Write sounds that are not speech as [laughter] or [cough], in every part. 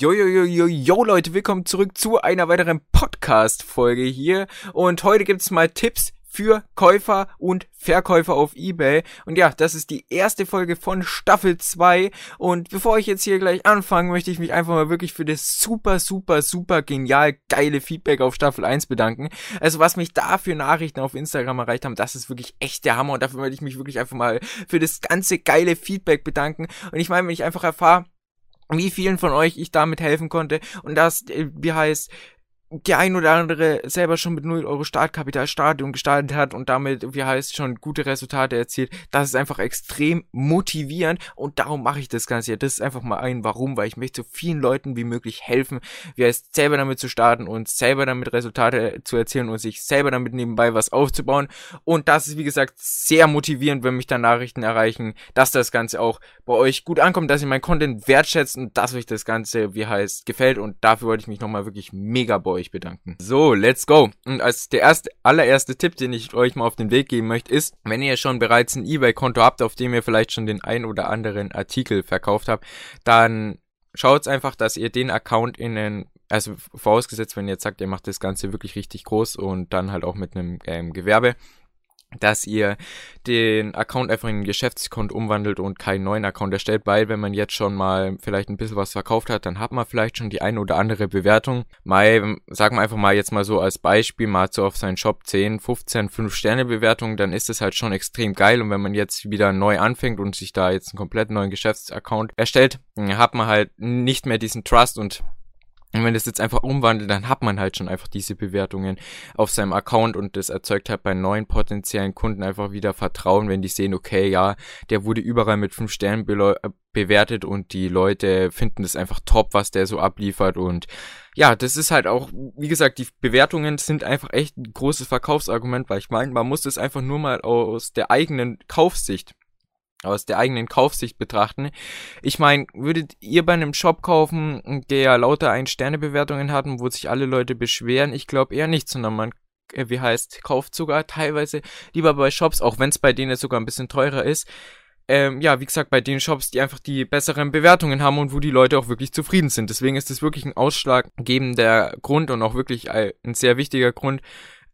Jo, jo, jo, jo, jo, Leute, willkommen zurück zu einer weiteren Podcast-Folge hier. Und heute gibt's mal Tipps für Käufer und Verkäufer auf eBay. Und ja, das ist die erste Folge von Staffel 2. Und bevor ich jetzt hier gleich anfange, möchte ich mich einfach mal wirklich für das super, super, super genial geile Feedback auf Staffel 1 bedanken. Also was mich da für Nachrichten auf Instagram erreicht haben, das ist wirklich echt der Hammer. Und dafür möchte ich mich wirklich einfach mal für das ganze geile Feedback bedanken. Und ich meine, wenn ich einfach erfahre, wie vielen von euch ich damit helfen konnte. Und das, äh, wie heißt, der ein oder andere selber schon mit 0 Euro Startkapital und gestartet hat und damit, wie heißt, schon gute Resultate erzielt. Das ist einfach extrem motivierend und darum mache ich das Ganze hier. Das ist einfach mal ein Warum, weil ich möchte so vielen Leuten wie möglich helfen, wie heißt, selber damit zu starten und selber damit Resultate zu erzielen und sich selber damit nebenbei was aufzubauen. Und das ist, wie gesagt, sehr motivierend, wenn mich dann Nachrichten erreichen, dass das Ganze auch bei euch gut ankommt, dass ihr mein Content wertschätzt und dass euch das Ganze, wie heißt, gefällt und dafür wollte ich mich nochmal wirklich mega bei euch bedanken. So, let's go. Und als der erste, allererste Tipp, den ich euch mal auf den Weg geben möchte, ist, wenn ihr schon bereits ein eBay-Konto habt, auf dem ihr vielleicht schon den ein oder anderen Artikel verkauft habt, dann schaut einfach, dass ihr den Account in den also vorausgesetzt, wenn ihr jetzt sagt, ihr macht das Ganze wirklich richtig groß und dann halt auch mit einem ähm, Gewerbe, dass ihr den Account einfach in ein Geschäftskonto umwandelt und keinen neuen Account erstellt, weil wenn man jetzt schon mal vielleicht ein bisschen was verkauft hat, dann hat man vielleicht schon die eine oder andere Bewertung. Mal, sagen wir einfach mal jetzt mal so als Beispiel, mal so auf seinen Shop 10, 15, 5 Sterne Bewertungen, dann ist es halt schon extrem geil und wenn man jetzt wieder neu anfängt und sich da jetzt einen komplett neuen Geschäftsaccount erstellt, hat man halt nicht mehr diesen Trust und und wenn das jetzt einfach umwandelt, dann hat man halt schon einfach diese Bewertungen auf seinem Account und das erzeugt halt bei neuen potenziellen Kunden einfach wieder Vertrauen, wenn die sehen, okay, ja, der wurde überall mit fünf Sternen äh, bewertet und die Leute finden das einfach top, was der so abliefert. Und ja, das ist halt auch, wie gesagt, die Bewertungen sind einfach echt ein großes Verkaufsargument, weil ich meine, man muss das einfach nur mal aus der eigenen Kaufsicht aus der eigenen Kaufsicht betrachten. Ich meine, würdet ihr bei einem Shop kaufen, der lauter Ein-Sterne-Bewertungen hat und wo sich alle Leute beschweren? Ich glaube eher nicht, sondern man, äh, wie heißt, kauft sogar teilweise lieber bei Shops, auch wenn es bei denen sogar ein bisschen teurer ist. Ähm, ja, wie gesagt, bei den Shops, die einfach die besseren Bewertungen haben und wo die Leute auch wirklich zufrieden sind. Deswegen ist das wirklich ein ausschlaggebender Grund und auch wirklich ein sehr wichtiger Grund,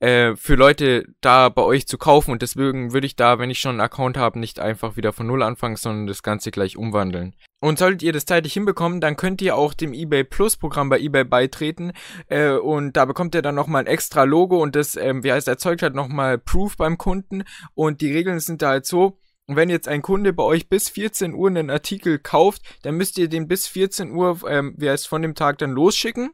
äh, für Leute da bei euch zu kaufen. Und deswegen würde ich da, wenn ich schon einen Account habe, nicht einfach wieder von Null anfangen, sondern das Ganze gleich umwandeln. Und solltet ihr das zeitlich hinbekommen, dann könnt ihr auch dem eBay Plus Programm bei eBay beitreten. Äh, und da bekommt ihr dann nochmal ein extra Logo und das, ähm, wie heißt, erzeugt halt nochmal Proof beim Kunden. Und die Regeln sind da halt so, und wenn jetzt ein Kunde bei euch bis 14 Uhr einen Artikel kauft, dann müsst ihr den bis 14 Uhr, ähm, wie heißt, von dem Tag dann losschicken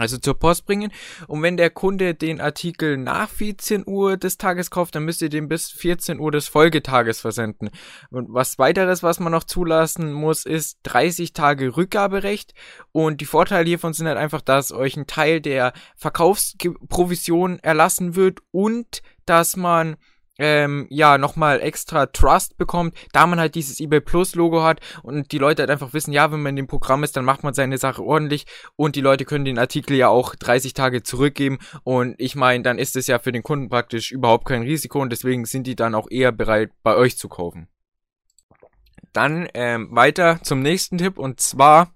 also zur Post bringen. Und wenn der Kunde den Artikel nach 14 Uhr des Tages kauft, dann müsst ihr den bis 14 Uhr des Folgetages versenden. Und was weiteres, was man noch zulassen muss, ist 30 Tage Rückgaberecht. Und die Vorteile hiervon sind halt einfach, dass euch ein Teil der Verkaufsprovision erlassen wird und dass man ähm, ja, nochmal extra Trust bekommt, da man halt dieses eBay Plus Logo hat und die Leute halt einfach wissen, ja, wenn man in dem Programm ist, dann macht man seine Sache ordentlich und die Leute können den Artikel ja auch 30 Tage zurückgeben und ich meine, dann ist es ja für den Kunden praktisch überhaupt kein Risiko und deswegen sind die dann auch eher bereit, bei euch zu kaufen. Dann ähm, weiter zum nächsten Tipp und zwar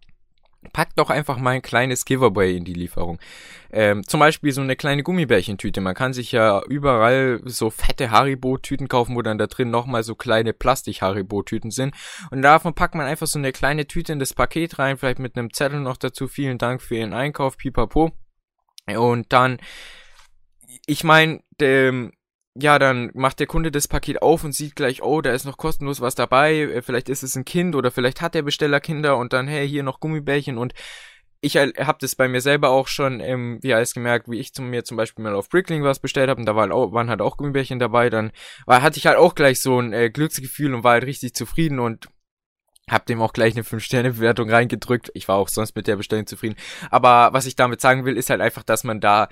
packt doch einfach mal ein kleines Giveaway in die Lieferung. Ähm, zum Beispiel so eine kleine Gummibärchentüte. Man kann sich ja überall so fette Haribo-Tüten kaufen, wo dann da drin nochmal so kleine Plastik-Haribo-Tüten sind. Und davon packt man einfach so eine kleine Tüte in das Paket rein, vielleicht mit einem Zettel noch dazu. Vielen Dank für Ihren Einkauf, pipapo. Und dann, ich meine, ja, dann macht der Kunde das Paket auf und sieht gleich, oh, da ist noch kostenlos was dabei, äh, vielleicht ist es ein Kind oder vielleicht hat der Besteller Kinder und dann, hey, hier noch Gummibärchen und ich habe das bei mir selber auch schon, ähm, wie alles gemerkt, wie ich zu mir zum Beispiel mal auf Brickling was bestellt habe und da waren, auch, waren halt auch Gummibärchen dabei, dann war, hatte ich halt auch gleich so ein äh, Glücksgefühl und war halt richtig zufrieden und hab dem auch gleich eine 5-Sterne-Bewertung reingedrückt. Ich war auch sonst mit der Bestellung zufrieden. Aber was ich damit sagen will, ist halt einfach, dass man da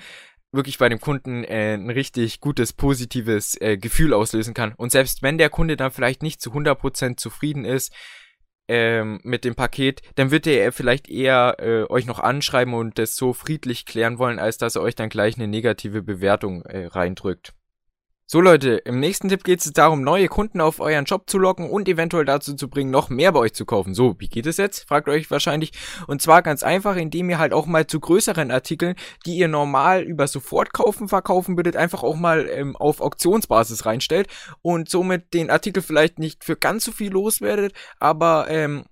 wirklich bei dem Kunden äh, ein richtig gutes, positives äh, Gefühl auslösen kann. Und selbst wenn der Kunde dann vielleicht nicht zu 100% zufrieden ist ähm, mit dem Paket, dann wird er vielleicht eher äh, euch noch anschreiben und das so friedlich klären wollen, als dass er euch dann gleich eine negative Bewertung äh, reindrückt. So Leute, im nächsten Tipp geht es darum, neue Kunden auf euren Shop zu locken und eventuell dazu zu bringen, noch mehr bei euch zu kaufen. So, wie geht es jetzt? Fragt euch wahrscheinlich. Und zwar ganz einfach, indem ihr halt auch mal zu größeren Artikeln, die ihr normal über Sofortkaufen verkaufen würdet, einfach auch mal ähm, auf Auktionsbasis reinstellt und somit den Artikel vielleicht nicht für ganz so viel loswerdet, aber ähm,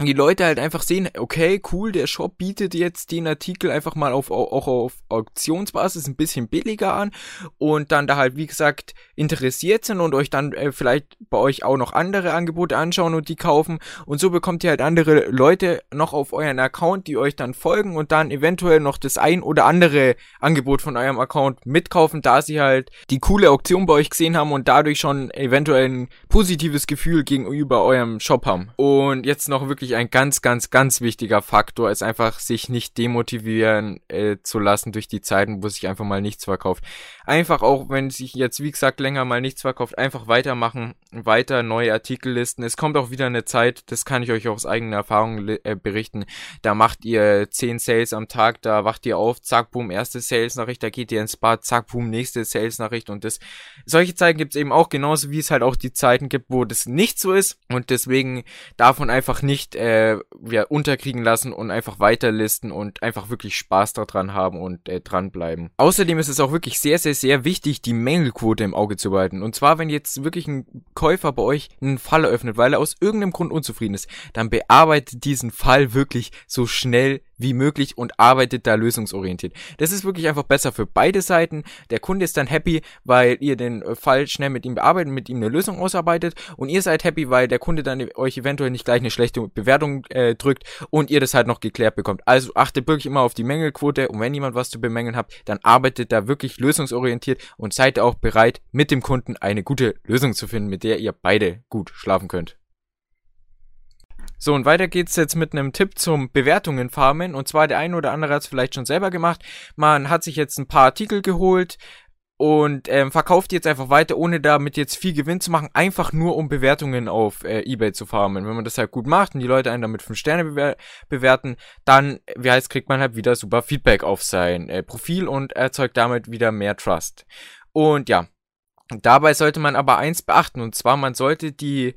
die Leute halt einfach sehen, okay, cool, der Shop bietet jetzt den Artikel einfach mal auf, auch auf Auktionsbasis ein bisschen billiger an und dann da halt, wie gesagt, interessiert sind und euch dann äh, vielleicht bei euch auch noch andere Angebote anschauen und die kaufen und so bekommt ihr halt andere Leute noch auf euren Account, die euch dann folgen und dann eventuell noch das ein oder andere Angebot von eurem Account mitkaufen, da sie halt die coole Auktion bei euch gesehen haben und dadurch schon eventuell ein positives Gefühl gegenüber eurem Shop haben. Und jetzt noch wirklich wirklich ein ganz, ganz, ganz wichtiger Faktor ist einfach, sich nicht demotivieren äh, zu lassen durch die Zeiten, wo sich einfach mal nichts verkauft. Einfach auch, wenn sich jetzt, wie gesagt, länger mal nichts verkauft, einfach weitermachen, weiter neue Artikel listen. Es kommt auch wieder eine Zeit, das kann ich euch aus eigener Erfahrung äh, berichten, da macht ihr 10 Sales am Tag, da wacht ihr auf, zack, boom, erste Sales-Nachricht, da geht ihr ins Bad, zack, boom, nächste Sales-Nachricht und das, solche Zeiten gibt es eben auch genauso, wie es halt auch die Zeiten gibt, wo das nicht so ist und deswegen davon einfach nicht äh, ja, unterkriegen lassen und einfach weiterlisten und einfach wirklich Spaß daran haben und äh, dranbleiben. Außerdem ist es auch wirklich sehr, sehr, sehr wichtig, die Mängelquote im Auge zu behalten. Und zwar, wenn jetzt wirklich ein Käufer bei euch einen Fall eröffnet, weil er aus irgendeinem Grund unzufrieden ist, dann bearbeitet diesen Fall wirklich so schnell wie möglich und arbeitet da lösungsorientiert. Das ist wirklich einfach besser für beide Seiten. Der Kunde ist dann happy, weil ihr den äh, Fall schnell mit ihm bearbeitet, mit ihm eine Lösung ausarbeitet und ihr seid happy, weil der Kunde dann euch eventuell nicht gleich eine schlechte Bewertung äh, drückt und ihr das halt noch geklärt bekommt. Also achtet wirklich immer auf die Mängelquote und wenn jemand was zu bemängeln habt, dann arbeitet da wirklich lösungsorientiert und seid auch bereit, mit dem Kunden eine gute Lösung zu finden, mit der ihr beide gut schlafen könnt. So, und weiter geht's jetzt mit einem Tipp zum Bewertungen farmen. Und zwar der eine oder andere hat es vielleicht schon selber gemacht. Man hat sich jetzt ein paar Artikel geholt und ähm, verkauft jetzt einfach weiter, ohne damit jetzt viel Gewinn zu machen, einfach nur um Bewertungen auf äh, Ebay zu farmen. Wenn man das halt gut macht und die Leute einen damit 5 Sterne bewer bewerten, dann, wie heißt, kriegt man halt wieder super Feedback auf sein äh, Profil und erzeugt damit wieder mehr Trust. Und ja, dabei sollte man aber eins beachten, und zwar man sollte die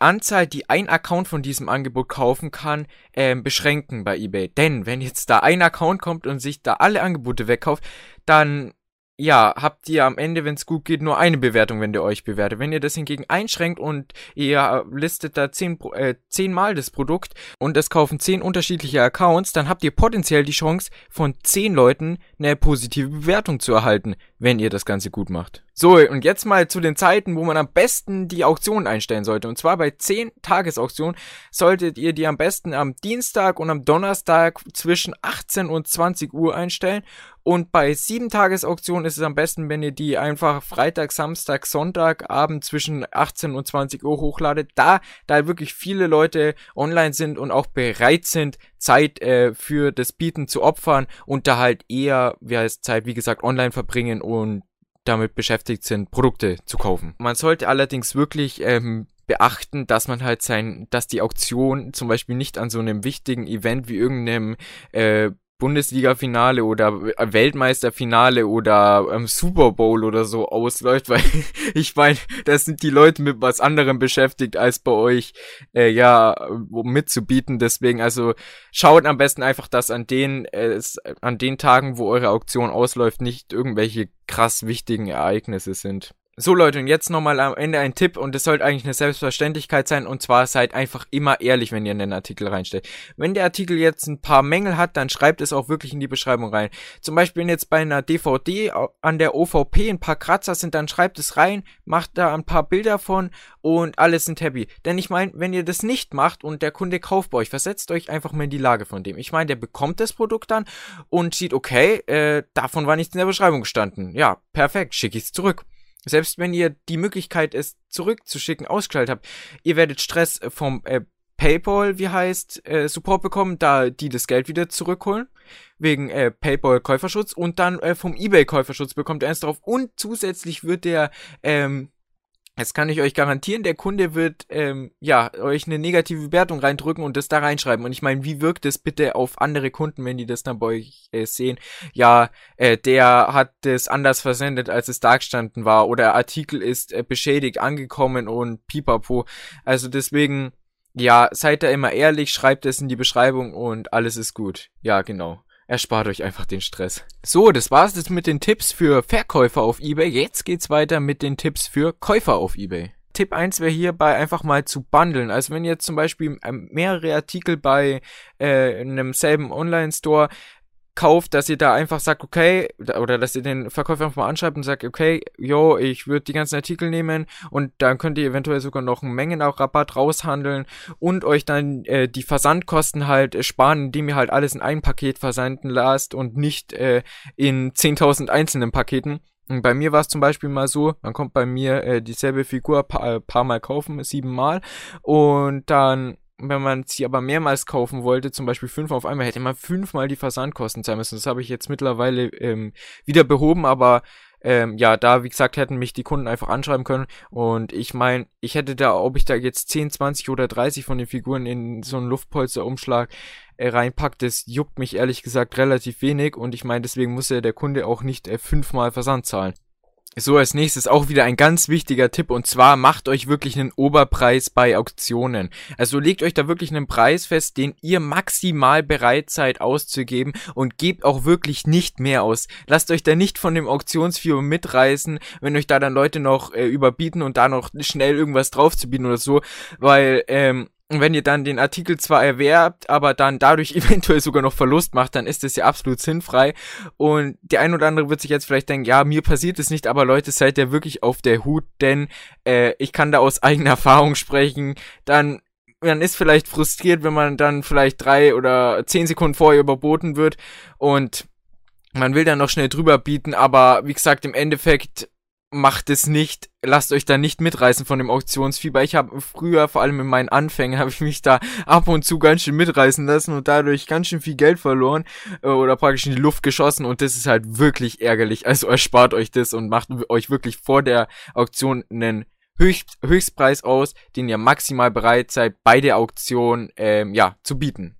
Anzahl, die ein Account von diesem Angebot kaufen kann, ähm, beschränken bei eBay. Denn wenn jetzt da ein Account kommt und sich da alle Angebote wegkauft, dann ja, habt ihr am Ende, wenn es gut geht, nur eine Bewertung, wenn ihr euch bewertet. Wenn ihr das hingegen einschränkt und ihr listet da zehn, äh, zehnmal das Produkt und es kaufen zehn unterschiedliche Accounts, dann habt ihr potenziell die Chance, von zehn Leuten eine positive Bewertung zu erhalten, wenn ihr das Ganze gut macht. So, und jetzt mal zu den Zeiten, wo man am besten die Auktion einstellen sollte. Und zwar bei 10 Tagesauktionen solltet ihr die am besten am Dienstag und am Donnerstag zwischen 18 und 20 Uhr einstellen. Und bei 7 Tagesauktionen ist es am besten, wenn ihr die einfach Freitag, Samstag, Sonntag, Abend zwischen 18 und 20 Uhr hochladet. Da, da wirklich viele Leute online sind und auch bereit sind, Zeit äh, für das Bieten zu opfern und da halt eher, wie heißt Zeit, wie gesagt, online verbringen und damit beschäftigt sind, Produkte zu kaufen. Man sollte allerdings wirklich ähm, beachten, dass man halt sein, dass die Auktion zum Beispiel nicht an so einem wichtigen Event wie irgendeinem äh, Bundesliga-Finale oder äh, Weltmeisterfinale oder ähm, Super Bowl oder so ausläuft, [laughs] weil ich meine, da sind die Leute mit was anderem beschäftigt, als bei euch äh, ja mitzubieten. Deswegen, also schaut am besten einfach, dass an den äh, an den Tagen, wo eure Auktion ausläuft, nicht irgendwelche krass wichtigen Ereignisse sind. So Leute, und jetzt nochmal am Ende ein Tipp und es sollte eigentlich eine Selbstverständlichkeit sein und zwar seid einfach immer ehrlich, wenn ihr in den Artikel reinstellt. Wenn der Artikel jetzt ein paar Mängel hat, dann schreibt es auch wirklich in die Beschreibung rein. Zum Beispiel, wenn jetzt bei einer DVD an der OVP ein paar Kratzer sind, dann schreibt es rein, macht da ein paar Bilder von und alles sind happy. Denn ich meine, wenn ihr das nicht macht und der Kunde kauft bei euch, versetzt euch einfach mal in die Lage von dem. Ich meine, der bekommt das Produkt dann und sieht, okay, äh, davon war nichts in der Beschreibung gestanden. Ja, perfekt, schicke ich es zurück. Selbst wenn ihr die Möglichkeit, es zurückzuschicken, ausgeschaltet habt, ihr werdet Stress vom äh, PayPal, wie heißt, äh, Support bekommen, da die das Geld wieder zurückholen. Wegen äh, PayPal Käuferschutz und dann äh, vom eBay Käuferschutz bekommt ihr eins drauf und zusätzlich wird der ähm, Jetzt kann ich euch garantieren, der Kunde wird ähm, ja euch eine negative Bewertung reindrücken und das da reinschreiben. Und ich meine, wie wirkt es bitte auf andere Kunden, wenn die das dann bei euch äh, sehen? Ja, äh, der hat das anders versendet, als es dargestanden war, oder Artikel ist äh, beschädigt angekommen und pipapo. Also deswegen, ja, seid da immer ehrlich, schreibt es in die Beschreibung und alles ist gut. Ja, genau. Erspart euch einfach den Stress. So, das war's jetzt mit den Tipps für Verkäufer auf eBay. Jetzt geht's weiter mit den Tipps für Käufer auf eBay. Tipp 1 wäre hierbei einfach mal zu bundeln. Also wenn ihr zum Beispiel ähm, mehrere Artikel bei äh, einem selben Online-Store kauft, dass ihr da einfach sagt, okay, oder dass ihr den Verkäufer einfach mal anschreibt und sagt, okay, yo, ich würde die ganzen Artikel nehmen und dann könnt ihr eventuell sogar noch einen Mengenrabatt raushandeln und euch dann äh, die Versandkosten halt sparen, indem ihr halt alles in ein Paket versenden lasst und nicht äh, in 10.000 einzelnen Paketen. Und bei mir war es zum Beispiel mal so, man kommt bei mir äh, dieselbe Figur paar, paar Mal kaufen, sieben Mal und dann wenn man sie aber mehrmals kaufen wollte, zum Beispiel fünf auf einmal, hätte man fünfmal die Versandkosten zahlen müssen. Das habe ich jetzt mittlerweile ähm, wieder behoben, aber ähm, ja, da, wie gesagt, hätten mich die Kunden einfach anschreiben können. Und ich meine, ich hätte da, ob ich da jetzt 10, 20 oder 30 von den Figuren in so einen Luftpolsterumschlag äh, reinpackt, das juckt mich ehrlich gesagt relativ wenig. Und ich meine, deswegen muss ja der Kunde auch nicht äh, fünfmal Versand zahlen. So, als nächstes auch wieder ein ganz wichtiger Tipp und zwar macht euch wirklich einen Oberpreis bei Auktionen. Also legt euch da wirklich einen Preis fest, den ihr maximal bereit seid auszugeben und gebt auch wirklich nicht mehr aus. Lasst euch da nicht von dem Auktionsfirma mitreißen, wenn euch da dann Leute noch äh, überbieten und da noch schnell irgendwas draufzubieten oder so, weil ähm, und wenn ihr dann den Artikel zwar erwerbt, aber dann dadurch [laughs] eventuell sogar noch Verlust macht, dann ist das ja absolut sinnfrei. Und der ein oder andere wird sich jetzt vielleicht denken, ja, mir passiert es nicht, aber Leute, seid ihr wirklich auf der Hut, denn äh, ich kann da aus [laughs] eigener Erfahrung sprechen. Dann man ist vielleicht frustriert, wenn man dann vielleicht drei oder zehn Sekunden vorher überboten wird und man will dann noch schnell drüber bieten, aber wie gesagt, im Endeffekt macht es nicht, lasst euch da nicht mitreißen von dem Auktionsfieber. Ich habe früher, vor allem in meinen Anfängen, [laughs] habe ich mich da ab und zu ganz schön mitreißen lassen und dadurch ganz schön viel Geld verloren äh, oder praktisch in die Luft geschossen und das ist halt wirklich ärgerlich. Also erspart euch das und macht euch wirklich vor der Auktion einen Höchst, Höchstpreis aus, den ihr maximal bereit seid, bei der Auktion ähm, ja zu bieten.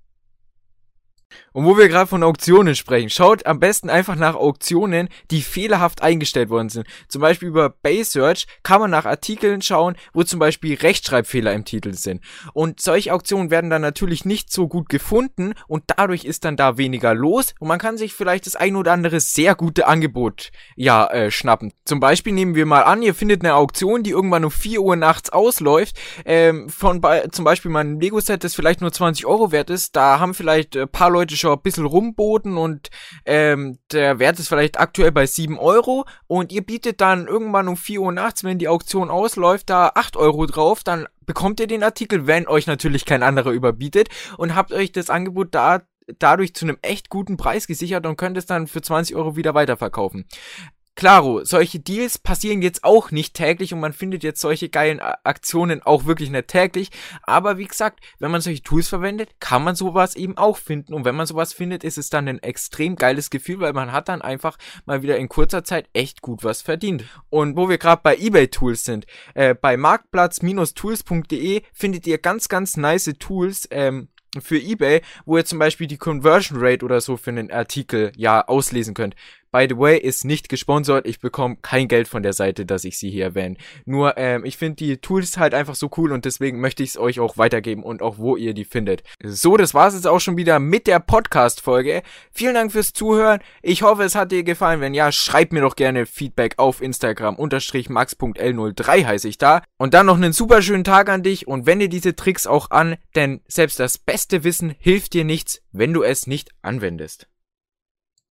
Und wo wir gerade von Auktionen sprechen, schaut am besten einfach nach Auktionen, die fehlerhaft eingestellt worden sind. Zum Beispiel über Base Search kann man nach Artikeln schauen, wo zum Beispiel Rechtschreibfehler im Titel sind. Und solche Auktionen werden dann natürlich nicht so gut gefunden und dadurch ist dann da weniger los und man kann sich vielleicht das ein oder andere sehr gute Angebot ja äh, schnappen. Zum Beispiel nehmen wir mal an, ihr findet eine Auktion, die irgendwann um 4 Uhr nachts ausläuft, ähm, von bei, zum Beispiel mal ein Lego-Set, das vielleicht nur 20 Euro wert ist. Da haben vielleicht ein paar Leute schon schon ein bisschen rumboten und ähm, der Wert ist vielleicht aktuell bei 7 Euro und ihr bietet dann irgendwann um 4 Uhr nachts, wenn die Auktion ausläuft, da 8 Euro drauf, dann bekommt ihr den Artikel, wenn euch natürlich kein anderer überbietet und habt euch das Angebot da dadurch zu einem echt guten Preis gesichert und könnt es dann für 20 Euro wieder weiterverkaufen. Klaro, solche Deals passieren jetzt auch nicht täglich und man findet jetzt solche geilen Aktionen auch wirklich nicht täglich. Aber wie gesagt, wenn man solche Tools verwendet, kann man sowas eben auch finden. Und wenn man sowas findet, ist es dann ein extrem geiles Gefühl, weil man hat dann einfach mal wieder in kurzer Zeit echt gut was verdient. Und wo wir gerade bei eBay Tools sind, äh, bei marktplatz-tools.de findet ihr ganz, ganz nice Tools, ähm, für eBay, wo ihr zum Beispiel die Conversion Rate oder so für einen Artikel ja auslesen könnt. By the way, ist nicht gesponsert. Ich bekomme kein Geld von der Seite, dass ich sie hier erwähne. Nur, ähm, ich finde die Tools halt einfach so cool und deswegen möchte ich es euch auch weitergeben und auch wo ihr die findet. So, das war's jetzt auch schon wieder mit der Podcast-Folge. Vielen Dank fürs Zuhören. Ich hoffe, es hat dir gefallen. Wenn ja, schreib mir doch gerne Feedback auf Instagram. Unterstrich max.l03 heiße ich da. Und dann noch einen super schönen Tag an dich und wende diese Tricks auch an, denn selbst das beste Wissen hilft dir nichts, wenn du es nicht anwendest.